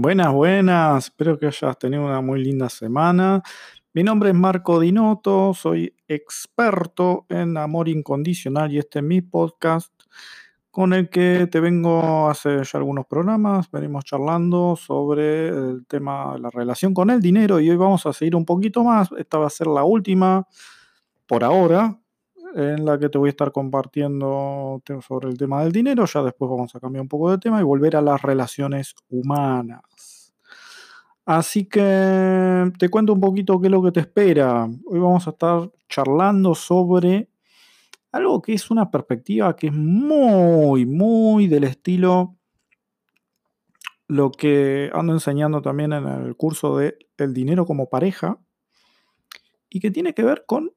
Buenas, buenas. Espero que hayas tenido una muy linda semana. Mi nombre es Marco Dinotto, soy experto en amor incondicional y este es mi podcast con el que te vengo hace ya algunos programas. Venimos charlando sobre el tema de la relación con el dinero y hoy vamos a seguir un poquito más. Esta va a ser la última por ahora en la que te voy a estar compartiendo sobre el tema del dinero. Ya después vamos a cambiar un poco de tema y volver a las relaciones humanas. Así que te cuento un poquito qué es lo que te espera. Hoy vamos a estar charlando sobre algo que es una perspectiva que es muy, muy del estilo lo que ando enseñando también en el curso de El dinero como pareja y que tiene que ver con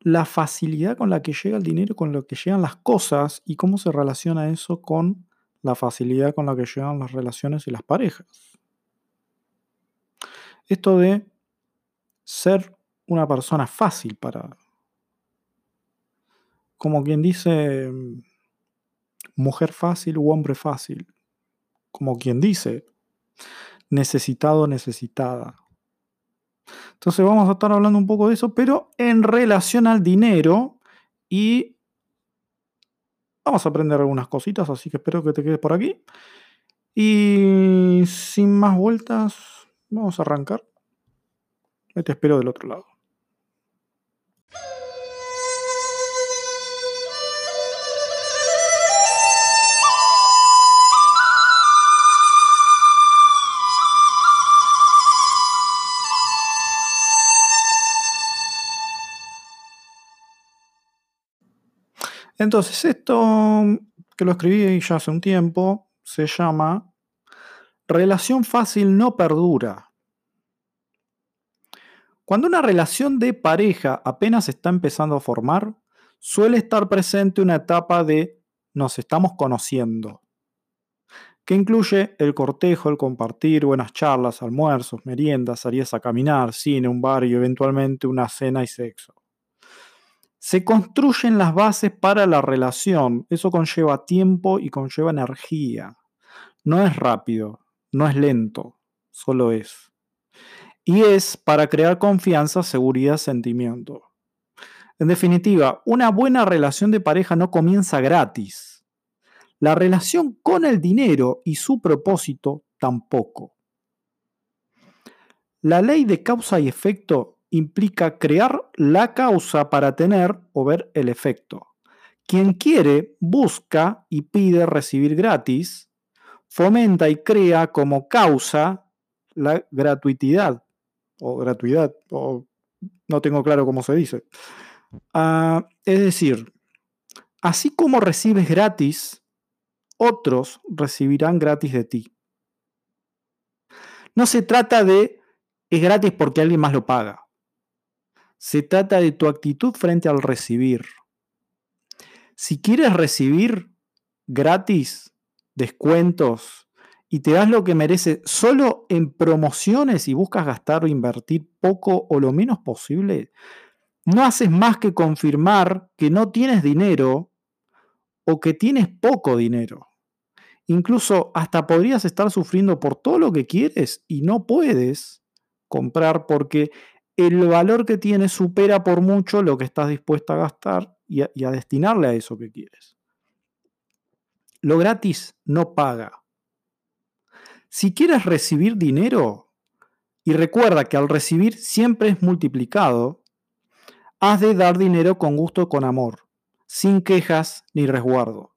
la facilidad con la que llega el dinero, con lo que llegan las cosas y cómo se relaciona eso con la facilidad con la que llegan las relaciones y las parejas. Esto de ser una persona fácil para, como quien dice, mujer fácil u hombre fácil, como quien dice, necesitado, necesitada. Entonces vamos a estar hablando un poco de eso, pero en relación al dinero y vamos a aprender algunas cositas, así que espero que te quedes por aquí. Y sin más vueltas, vamos a arrancar. Te espero del otro lado. Entonces, esto que lo escribí ya hace un tiempo se llama relación fácil no perdura. Cuando una relación de pareja apenas está empezando a formar, suele estar presente una etapa de nos estamos conociendo, que incluye el cortejo, el compartir, buenas charlas, almuerzos, meriendas, salidas a caminar, cine, un bar y eventualmente una cena y sexo se construyen las bases para la relación. Eso conlleva tiempo y conlleva energía. No es rápido, no es lento, solo es. Y es para crear confianza, seguridad, sentimiento. En definitiva, una buena relación de pareja no comienza gratis. La relación con el dinero y su propósito tampoco. La ley de causa y efecto implica crear la causa para tener o ver el efecto. Quien quiere, busca y pide recibir gratis, fomenta y crea como causa la gratuidad o gratuidad, o no tengo claro cómo se dice. Ah, es decir, así como recibes gratis, otros recibirán gratis de ti. No se trata de es gratis porque alguien más lo paga. Se trata de tu actitud frente al recibir. Si quieres recibir gratis, descuentos y te das lo que mereces solo en promociones y buscas gastar o invertir poco o lo menos posible, no haces más que confirmar que no tienes dinero o que tienes poco dinero. Incluso hasta podrías estar sufriendo por todo lo que quieres y no puedes comprar porque el valor que tiene supera por mucho lo que estás dispuesto a gastar y a, destinarle a eso que quieres. Lo gratis no paga. Si quieres recibir dinero, y recuerda que al recibir siempre es multiplicado, has de dar dinero con gusto con amor, sin quejas ni resguardo.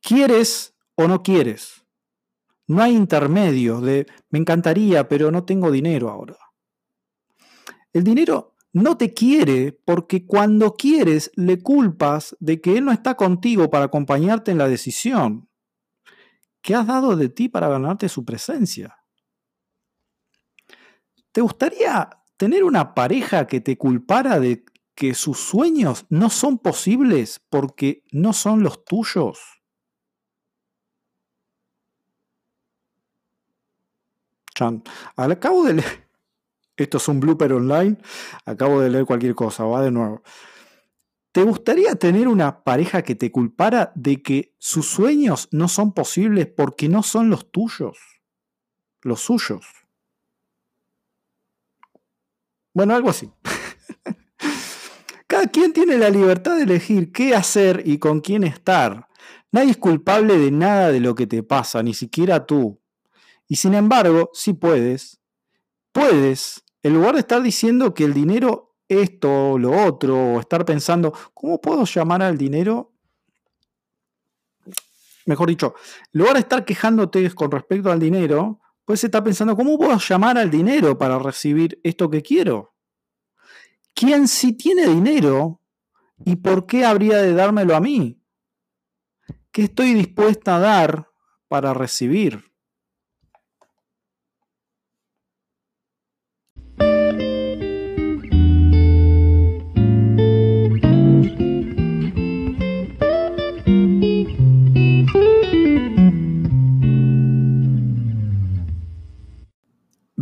¿Quieres o no quieres? No hay intermedio de me encantaría, pero no tengo dinero ahora. El dinero no te quiere porque cuando quieres le culpas de que él no está contigo para acompañarte en la decisión que has dado de ti para ganarte su presencia. ¿Te gustaría tener una pareja que te culpara de que sus sueños no son posibles porque no son los tuyos? Chan, al cabo del esto es un blooper online. Acabo de leer cualquier cosa, va de nuevo. ¿Te gustaría tener una pareja que te culpara de que sus sueños no son posibles porque no son los tuyos? los suyos. Bueno, algo así. Cada quien tiene la libertad de elegir qué hacer y con quién estar. Nadie es culpable de nada de lo que te pasa, ni siquiera tú. Y sin embargo, si puedes, puedes, en lugar de estar diciendo que el dinero esto o lo otro, o estar pensando, ¿cómo puedo llamar al dinero? Mejor dicho, en lugar de estar quejándote con respecto al dinero, puedes estar pensando, ¿cómo puedo llamar al dinero para recibir esto que quiero? ¿Quién sí tiene dinero y por qué habría de dármelo a mí? ¿Qué estoy dispuesta a dar para recibir?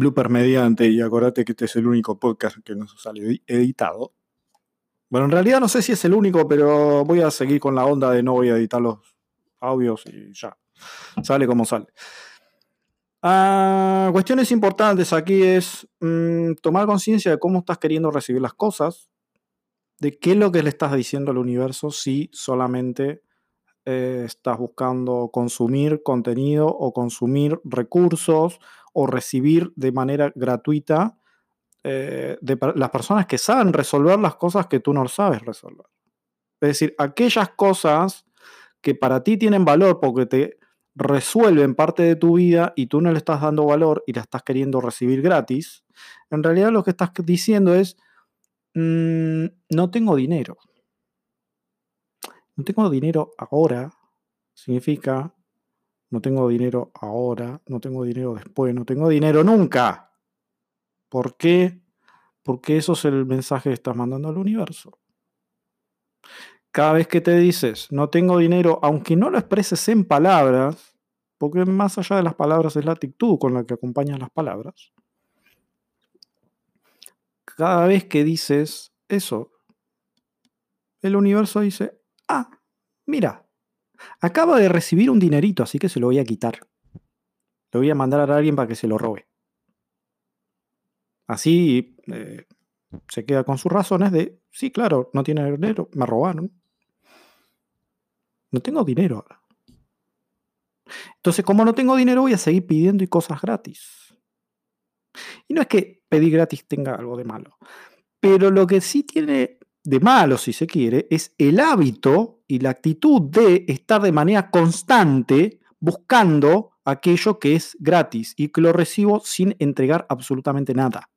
Blooper mediante, y acordate que este es el único podcast que nos sale editado. Bueno, en realidad no sé si es el único, pero voy a seguir con la onda de no voy a editar los audios y ya. Sale como sale. Ah, cuestiones importantes aquí es mm, tomar conciencia de cómo estás queriendo recibir las cosas, de qué es lo que le estás diciendo al universo si solamente eh, estás buscando consumir contenido o consumir recursos o recibir de manera gratuita eh, de las personas que saben resolver las cosas que tú no sabes resolver. Es decir, aquellas cosas que para ti tienen valor porque te resuelven parte de tu vida y tú no le estás dando valor y la estás queriendo recibir gratis, en realidad lo que estás diciendo es, mm, no tengo dinero. No tengo dinero ahora significa no tengo dinero ahora, no tengo dinero después, no tengo dinero nunca. ¿Por qué? Porque eso es el mensaje que estás mandando al universo. Cada vez que te dices, no tengo dinero, aunque no lo expreses en palabras, porque más allá de las palabras es la actitud con la que acompañas las palabras, cada vez que dices eso, el universo dice, ah, mira, Acaba de recibir un dinerito, así que se lo voy a quitar. Lo voy a mandar a alguien para que se lo robe. Así eh, se queda con sus razones de, sí, claro, no tiene dinero, me robaron. No tengo dinero ahora. Entonces, como no tengo dinero, voy a seguir pidiendo y cosas gratis. Y no es que pedir gratis tenga algo de malo. Pero lo que sí tiene de malo, si se quiere, es el hábito y la actitud de estar de manera constante buscando aquello que es gratis y que lo recibo sin entregar absolutamente nada.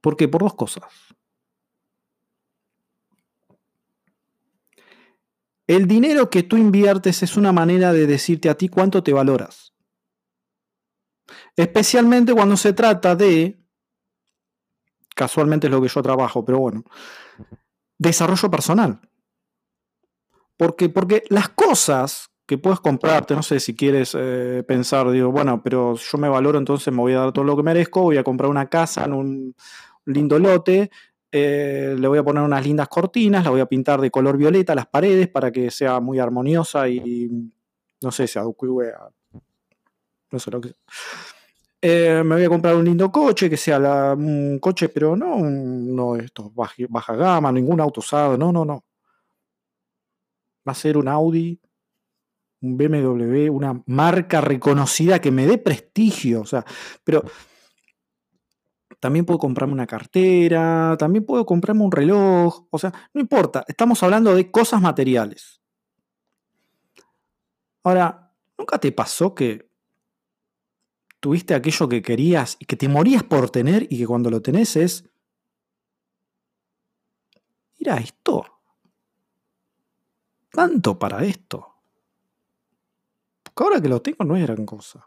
¿Por qué? Por dos cosas. El dinero que tú inviertes es una manera de decirte a ti cuánto te valoras. Especialmente cuando se trata de casualmente es lo que yo trabajo, pero bueno, desarrollo personal. Porque, porque las cosas que puedes comprarte, no sé si quieres eh, pensar, digo, bueno, pero yo me valoro, entonces me voy a dar todo lo que merezco, voy a comprar una casa en un lindo lote, eh, le voy a poner unas lindas cortinas, la voy a pintar de color violeta las paredes para que sea muy armoniosa y, no sé, se adecue a, no sé lo que eh, me voy a comprar un lindo coche, que sea un coche, pero no uno de estos baja, gama, ningún auto usado, no, no, no. Va a ser un Audi, un BMW, una marca reconocida que me dé prestigio, o sea, pero también puedo comprarme una cartera, también puedo comprarme un reloj, o sea, no importa, estamos hablando de cosas materiales. Ahora, ¿nunca te pasó que tuviste aquello que querías y que te morías por tener y que cuando lo tenés es, mira esto, tanto para esto. Porque ahora que lo tengo no es gran cosa.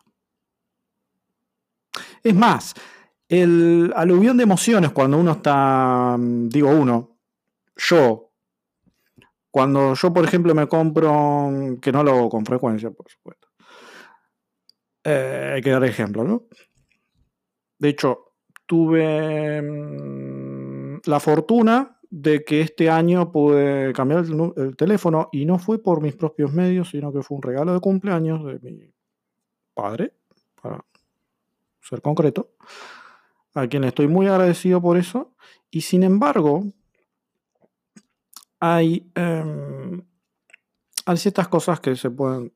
Es más, el aluvión de emociones cuando uno está, digo uno, yo, cuando yo por ejemplo me compro, que no lo hago con frecuencia por supuesto, eh, hay que dar ejemplo, ¿no? De hecho, tuve mm, la fortuna de que este año pude cambiar el, teléfono y no fue por mis propios medios, sino que fue un regalo de cumpleaños de mi padre, para ser concreto, a quien estoy muy agradecido por eso. Y sin embargo, hay, em, hay ciertas cosas que se pueden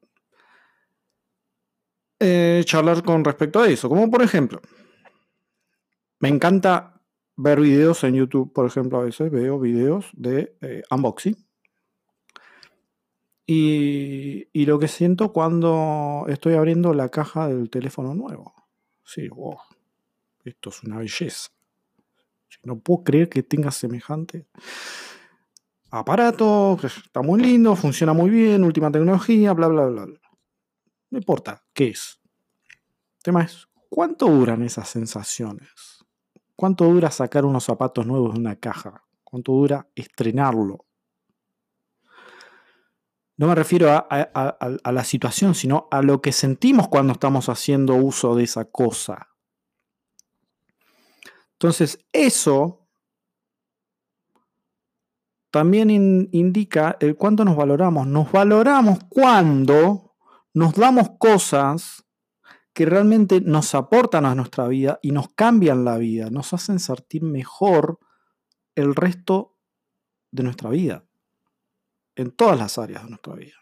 eh, charlar con respecto a eso, como por ejemplo, me encanta ver videos en YouTube, por ejemplo, a veces veo videos de eh, unboxing. Y, lo que siento cuando estoy abriendo la caja del teléfono nuevo. Sí, wow, esto es una belleza. No puedo creer que tenga semejante aparato, está muy lindo, funciona muy bien, última tecnología, bla, bla, bla. No importa qué es. El tema es, ¿cuánto duran esas sensaciones? ¿Cuánto dura sacar unos zapatos nuevos de una caja? ¿Cuánto dura estrenarlo? No me refiero a, la situación, sino a lo que sentimos cuando estamos haciendo uso de esa cosa. Entonces, eso también indica el cuánto nos valoramos. Nos valoramos cuando nos damos cosas que realmente nos aportan a nuestra vida y nos cambian la vida, nos hacen sentir mejor el resto de nuestra vida, en todas las áreas de nuestra vida.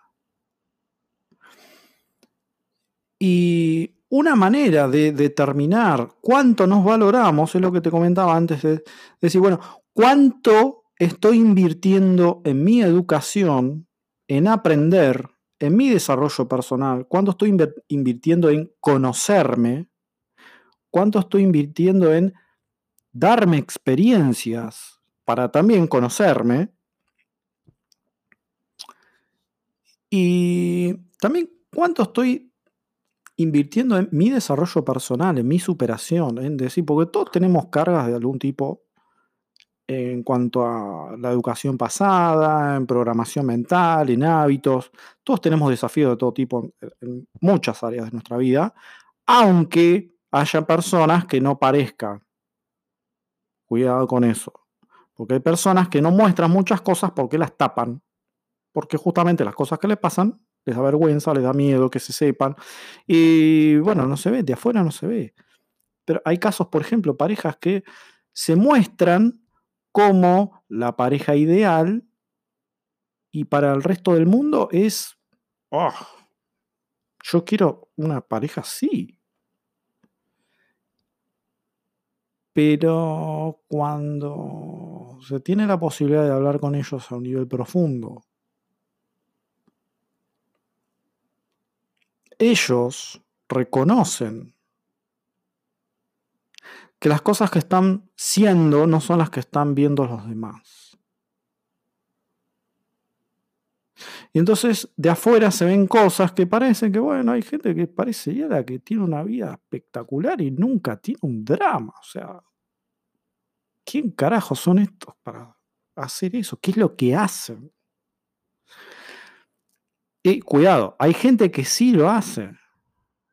Y una manera de determinar cuánto nos valoramos es lo que te comentaba antes de decir, bueno, cuánto estoy invirtiendo en mi educación, en aprender, en mi desarrollo personal, cuánto estoy invirtiendo en conocerme, cuánto estoy invirtiendo en darme experiencias para también conocerme. Y también cuánto estoy invirtiendo en mi desarrollo personal, en mi superación, en decir, porque todos tenemos cargas de algún tipo en cuanto a la educación pasada, en programación mental, en hábitos. Todos tenemos desafíos de todo tipo en, muchas áreas de nuestra vida, aunque haya personas que no parezcan. Cuidado con eso. Porque hay personas que no muestran muchas cosas porque las tapan. Porque justamente las cosas que les pasan les da vergüenza, les da miedo que se sepan. Y bueno, no se ve, de afuera no se ve. Pero hay casos, por ejemplo, parejas que se muestran como la pareja ideal y para el resto del mundo es, oh, yo quiero una pareja así. Pero cuando se tiene la posibilidad de hablar con ellos a un nivel profundo, ellos reconocen que las cosas que están siendo no son las que están viendo los demás. Y entonces de afuera se ven cosas que parecen que, bueno, hay gente que parece ya que tiene una vida espectacular y nunca tiene un drama. O sea, ¿quién carajo son estos para hacer eso? ¿Qué es lo que hacen? Y cuidado, hay gente que sí lo hace.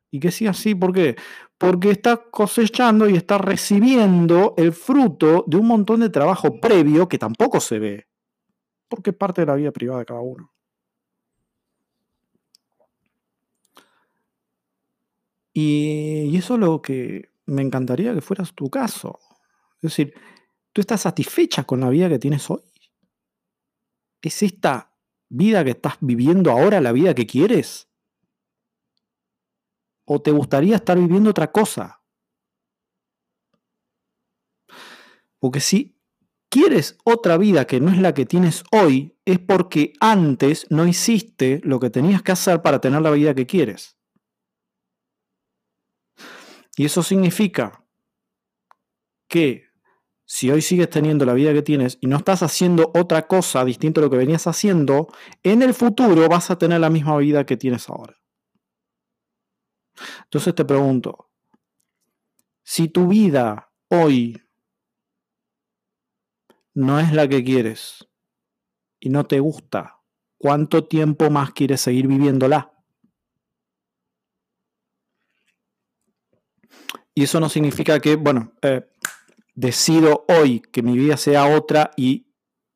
Y que sí así, ¿por qué? Porque está cosechando y está recibiendo el fruto de un montón de trabajo previo que tampoco se ve, porque es parte de la vida privada de cada uno. Y, eso es lo que me encantaría que fueras tu caso. Es decir, ¿tú estás satisfecha con la vida que tienes hoy? ¿Es esta vida que estás viviendo ahora la vida que quieres? ¿O te gustaría estar viviendo otra cosa? Porque si quieres otra vida que no es la que tienes hoy, es porque antes no hiciste lo que tenías que hacer para tener la vida que quieres. Y eso significa que si hoy sigues teniendo la vida que tienes y no estás haciendo otra cosa distinta a lo que venías haciendo, en el futuro vas a tener la misma vida que tienes ahora. Entonces te pregunto, si tu vida hoy no es la que quieres y no te gusta, ¿cuánto tiempo más quieres seguir viviéndola? Y eso no significa que, bueno, eh, decido hoy que mi vida sea otra y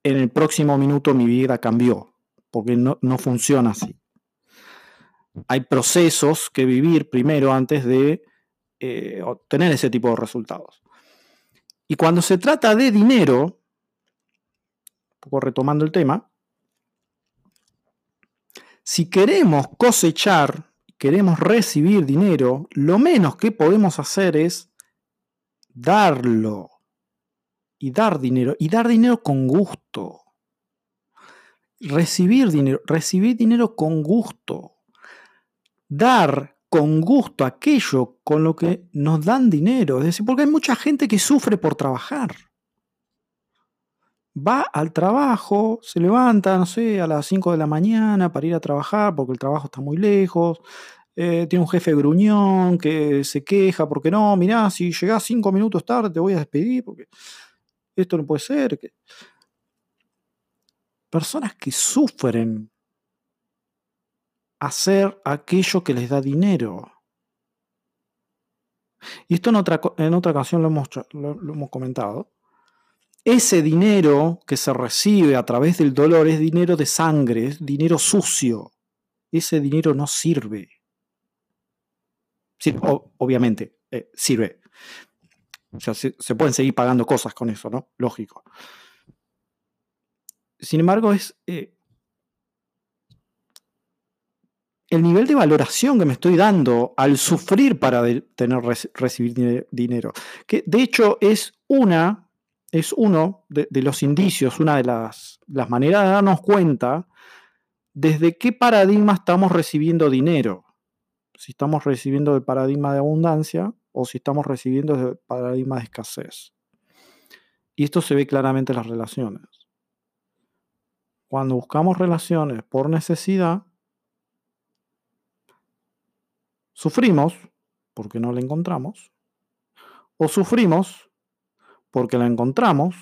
en el próximo minuto mi vida cambió, porque no, funciona así. Hay procesos que vivir primero antes de eh, obtener ese tipo de resultados. Y cuando se trata de dinero, un poco retomando el tema, si queremos cosechar, queremos recibir dinero, lo menos que podemos hacer es darlo. Y dar dinero. Y dar dinero con gusto. Recibir dinero. Recibir dinero con gusto. Dar con gusto aquello con lo que nos dan dinero. Es decir, porque hay mucha gente que sufre por trabajar. Va al trabajo, se levanta, no sé, a las 5 de la mañana para ir a trabajar porque el trabajo está muy lejos. Eh, tiene un jefe gruñón que se queja porque no, mirá, si llegás 5 minutos tarde te voy a despedir porque esto no puede ser. Personas que sufren hacer aquello que les da dinero. Y esto en otra, en otra ocasión lo hemos, lo, hemos comentado. Ese dinero que se recibe a través del dolor es dinero de sangre, es dinero sucio. Ese dinero no sirve. Sí, obviamente, eh, sirve. O sea, se, pueden seguir pagando cosas con eso, ¿no? Lógico. Sin embargo, es eh, el nivel de valoración que me estoy dando al sufrir para tener, recibir dinero. Que de hecho es una, es uno de, los indicios, una de las, las, maneras de darnos cuenta desde qué paradigma estamos recibiendo dinero. Si estamos recibiendo el paradigma de abundancia o si estamos recibiendo el paradigma de escasez. Y esto se ve claramente en las relaciones. Cuando buscamos relaciones por necesidad, Sufrimos porque no la encontramos, o sufrimos porque la encontramos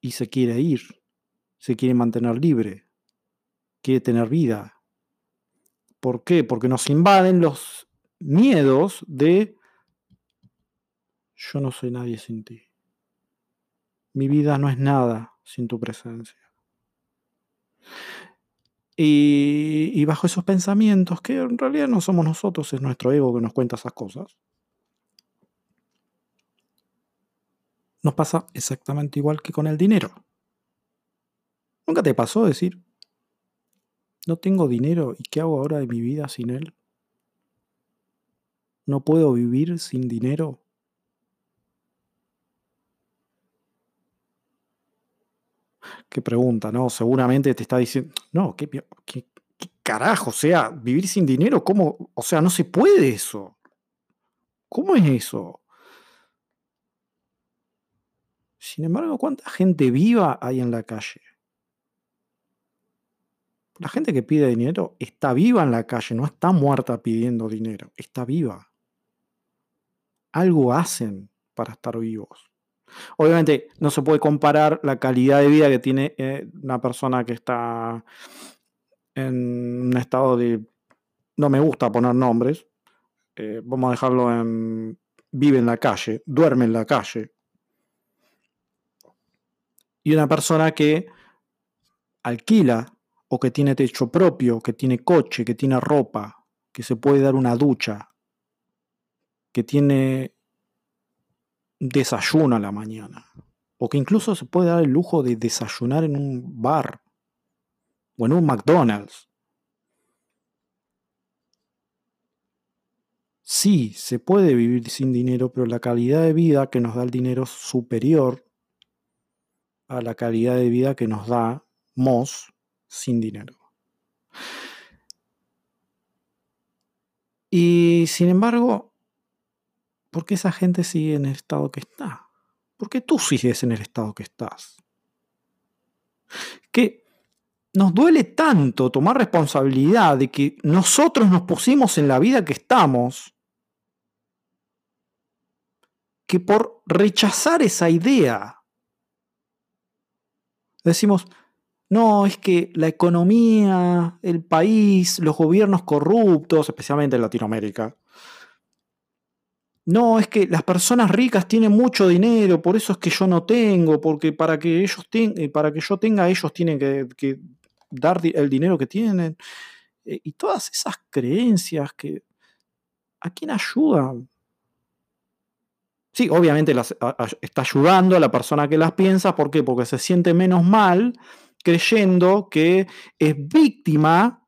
y se quiere ir, se quiere mantener libre, quiere tener vida. ¿Por qué? Porque nos invaden los miedos de yo no soy nadie sin ti. Mi vida no es nada sin tu presencia. Y, bajo esos pensamientos, que en realidad no somos nosotros, es nuestro ego que nos cuenta esas cosas, nos pasa exactamente igual que con el dinero. ¿Nunca te pasó decir, no tengo dinero y qué hago ahora de mi vida sin él? ¿No puedo vivir sin dinero? Qué pregunta, ¿no? Seguramente te está diciendo, no, ¿qué, qué, carajo? O sea, vivir sin dinero, ¿cómo? O sea, no se puede eso. ¿Cómo es eso? Sin embargo, ¿cuánta gente viva hay en la calle? La gente que pide dinero está viva en la calle, no está muerta pidiendo dinero, está viva. Algo hacen para estar vivos. Obviamente no se puede comparar la calidad de vida que tiene eh, una persona que está en un estado de... No me gusta poner nombres. Eh, vamos a dejarlo en... Vive en la calle, duerme en la calle. Y una persona que alquila o que tiene techo propio, que tiene coche, que tiene ropa, que se puede dar una ducha, que tiene desayuno a la mañana. O que incluso se puede dar el lujo de desayunar en un bar o en un McDonald's. Sí, se puede vivir sin dinero, pero la calidad de vida que nos da el dinero es superior a la calidad de vida que nos da Moss sin dinero. Y sin embargo, ¿Por qué esa gente sigue en el estado que está? ¿Por qué tú sigues en el estado que estás? Que nos duele tanto tomar responsabilidad de que nosotros nos pusimos en la vida que estamos, que por rechazar esa idea, decimos, no, es que la economía, el país, los gobiernos corruptos, especialmente en Latinoamérica, no, es que las personas ricas tienen mucho dinero, por eso es que yo no tengo, porque para que ellos eh, para que yo tenga, ellos tienen que, dar el dinero que tienen. Eh, y todas esas creencias que ¿a quién ayudan? Sí, obviamente está ayudando a la persona que las piensa, ¿por qué? Porque se siente menos mal creyendo que es víctima,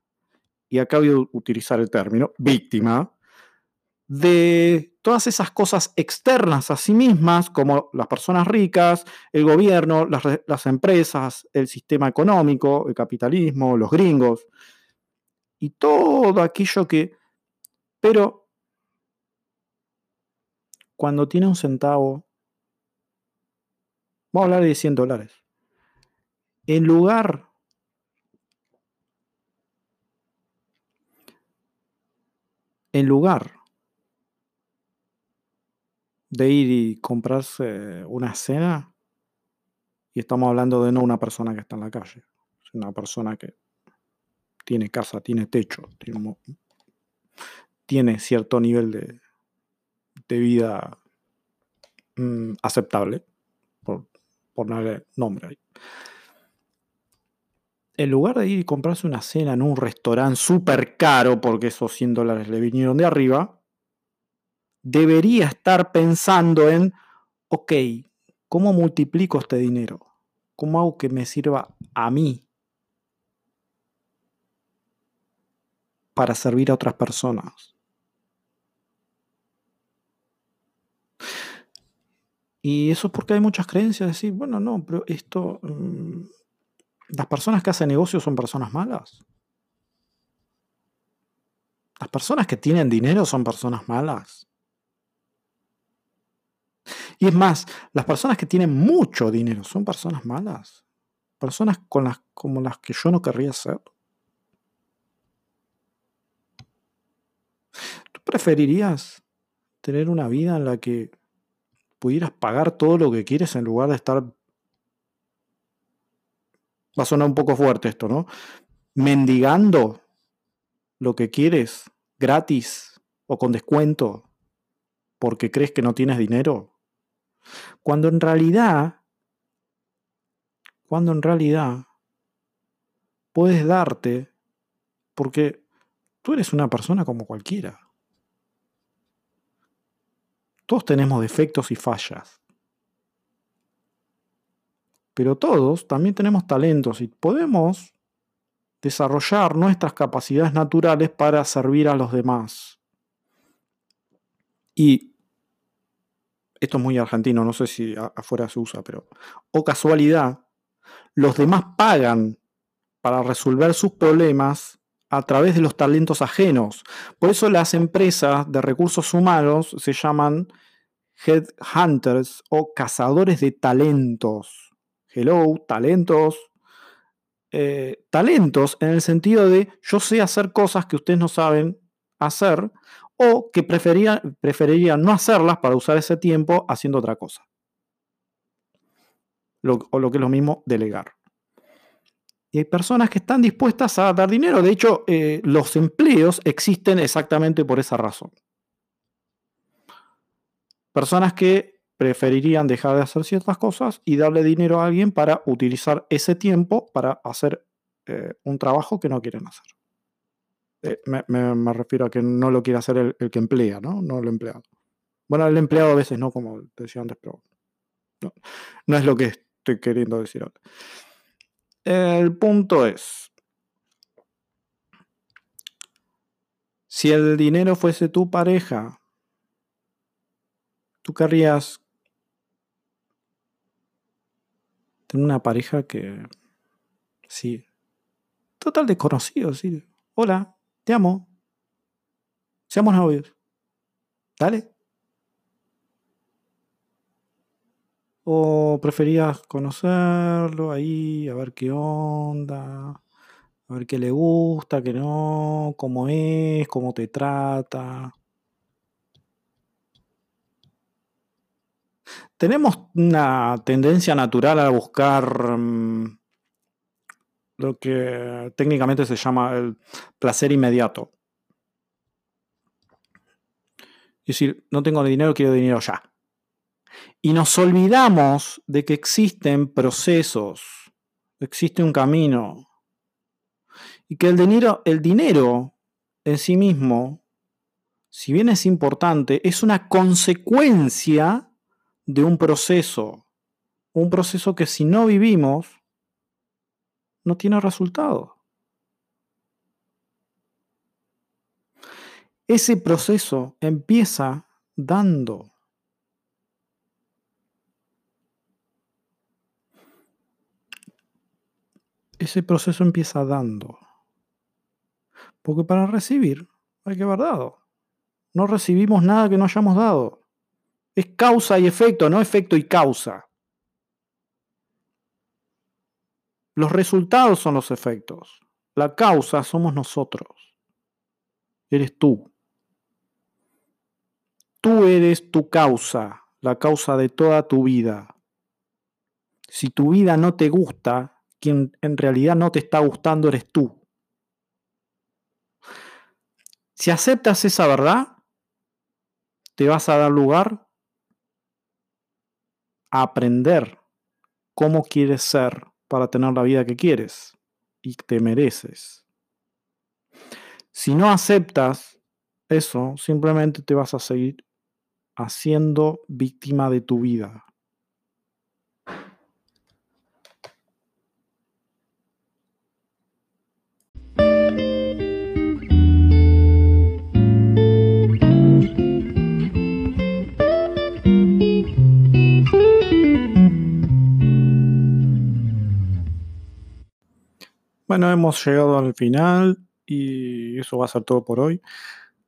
y acabo de utilizar el término, víctima, de todas esas cosas externas a sí mismas, como las personas ricas, el gobierno, las, empresas, el sistema económico, el capitalismo, los gringos, y todo aquello que... Pero cuando tiene un centavo, vamos a hablar de 100 dólares, en lugar en lugar de ir y comprarse una cena, y estamos hablando de no una persona que está en la calle, una persona que tiene casa, tiene techo, tiene, cierto nivel de, de vida mm, aceptable, por ponerle nombre ahí. En lugar de ir y comprarse una cena en un restaurante súper caro, porque esos 100 dólares le vinieron de arriba, debería estar pensando en, ok, ¿cómo multiplico este dinero? ¿Cómo hago que me sirva a mí para servir a otras personas? Y eso es porque hay muchas creencias, decir, bueno, no, pero esto, mm, las personas que hacen negocios son personas malas. Las personas que tienen dinero son personas malas. Y es más, las personas que tienen mucho dinero son personas malas. Personas con las, como las que yo no querría ser. ¿Tú preferirías tener una vida en la que pudieras pagar todo lo que quieres en lugar de estar... Va a sonar un poco fuerte esto, ¿no? Mendigando lo que quieres gratis o con descuento porque crees que no tienes dinero. Cuando en realidad, cuando en realidad puedes darte porque tú eres una persona como cualquiera. Todos tenemos defectos y fallas. Pero todos también tenemos talentos y podemos desarrollar nuestras capacidades naturales para servir a los demás. Y esto es muy argentino, no sé si afuera se usa, pero, o casualidad, los demás pagan para resolver sus problemas a través de los talentos ajenos. Por eso las empresas de recursos humanos se llaman headhunters o cazadores de talentos. Hello, talentos. Eh, talentos en el sentido de yo sé hacer cosas que ustedes no saben hacer o que preferirían no hacerlas para usar ese tiempo haciendo otra cosa. o lo que es lo mismo, delegar. Y hay personas que están dispuestas a dar dinero. De hecho, eh, los empleos existen exactamente por esa razón. Personas que preferirían dejar de hacer ciertas cosas y darle dinero a alguien para utilizar ese tiempo para hacer eh, un trabajo que no quieren hacer. Eh, me, refiero a que no lo quiere hacer el, que emplea, ¿no? No el empleado. Bueno, el empleado a veces no, como decía antes, pero no, es lo que estoy queriendo decir ahora. El punto es, si el dinero fuese tu pareja, tú querrías tener una pareja que, sí, total desconocido, sí. Hola, te amo. Seamos novios. Dale. ¿O preferías conocerlo ahí, a ver qué onda, a ver qué le gusta, qué no, cómo es, cómo te trata? Tenemos una tendencia natural a buscar mm, lo que técnicamente se llama el placer inmediato. Es decir, no tengo dinero, quiero dinero ya. Y nos olvidamos de que existen procesos, existe un camino. Y que el dinero, el dinero en sí mismo, si bien es importante, es una consecuencia de un proceso. Un proceso que si no vivimos, no tiene resultado. Ese proceso empieza dando. Ese proceso empieza dando. Porque para recibir hay que haber dado. No recibimos nada que no hayamos dado. Es causa y efecto, no efecto y causa. Los resultados son los efectos. La causa somos nosotros. Eres tú. Tú eres tu causa, la causa de toda tu vida. Si tu vida no te gusta, quien en realidad no te está gustando eres tú. Si aceptas esa verdad, te vas a dar lugar a aprender cómo quieres ser para tener la vida que quieres y te mereces. Si no aceptas eso, simplemente te vas a seguir haciendo víctima de tu vida. Bueno, hemos llegado al final y eso va a ser todo por hoy.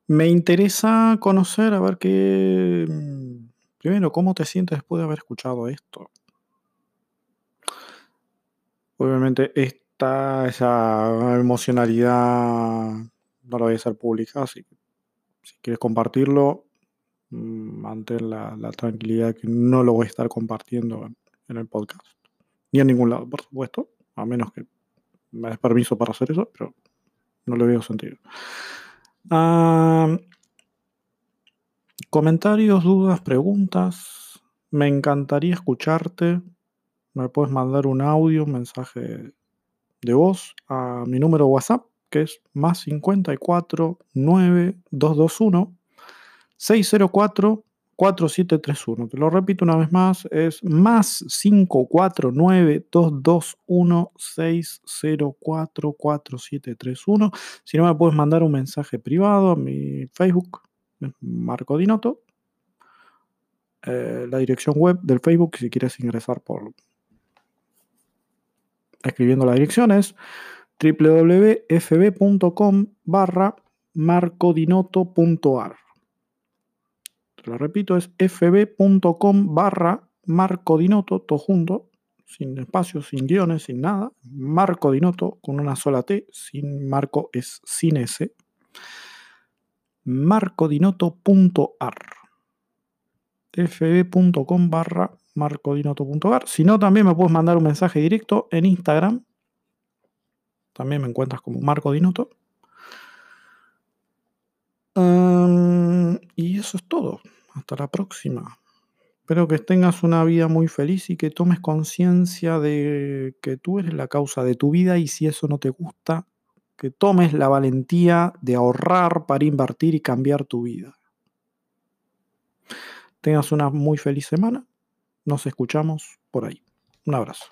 Me interesa conocer, a ver qué... Mm, primero, ¿cómo te sientes después de haber escuchado esto? Obviamente esta, esa emocionalidad no la voy a hacer pública, así que si quieres compartirlo, mm, mantén la, la tranquilidad que no lo voy a estar compartiendo en, el podcast. Ni en ningún lado, por supuesto, a menos que me des permiso para hacer eso, pero no le veo sentido comentarios, dudas, preguntas. Me encantaría escucharte. Me puedes mandar un audio, un mensaje de voz a mi número WhatsApp, que es más 54 9221 604 4731. Te lo repito una vez más, es más 549 221 604 4731. Si no, me puedes mandar un mensaje privado a mi Facebook, Marco Dinoto. Eh, la dirección web del Facebook, si quieres ingresar por escribiendo la dirección es www.fb.com barra marcodinoto.ar lo repito, es fb.com barra Marco Dinoto, todo junto, sin espacio, sin guiones, sin nada. Marco Dinoto con una sola T, sin Marco es sin S. marcodinoto.ar fb.com barra marcodinoto.ar Si no, también me puedes mandar un mensaje directo en Instagram. También me encuentras como Marco Dinoto. y eso es todo. Hasta la próxima. Espero que tengas una vida muy feliz y que tomes conciencia de que tú eres la causa de tu vida y si eso no te gusta, que tomes la valentía de ahorrar para invertir y cambiar tu vida. Tengas una muy feliz semana. Nos escuchamos por ahí. Un abrazo.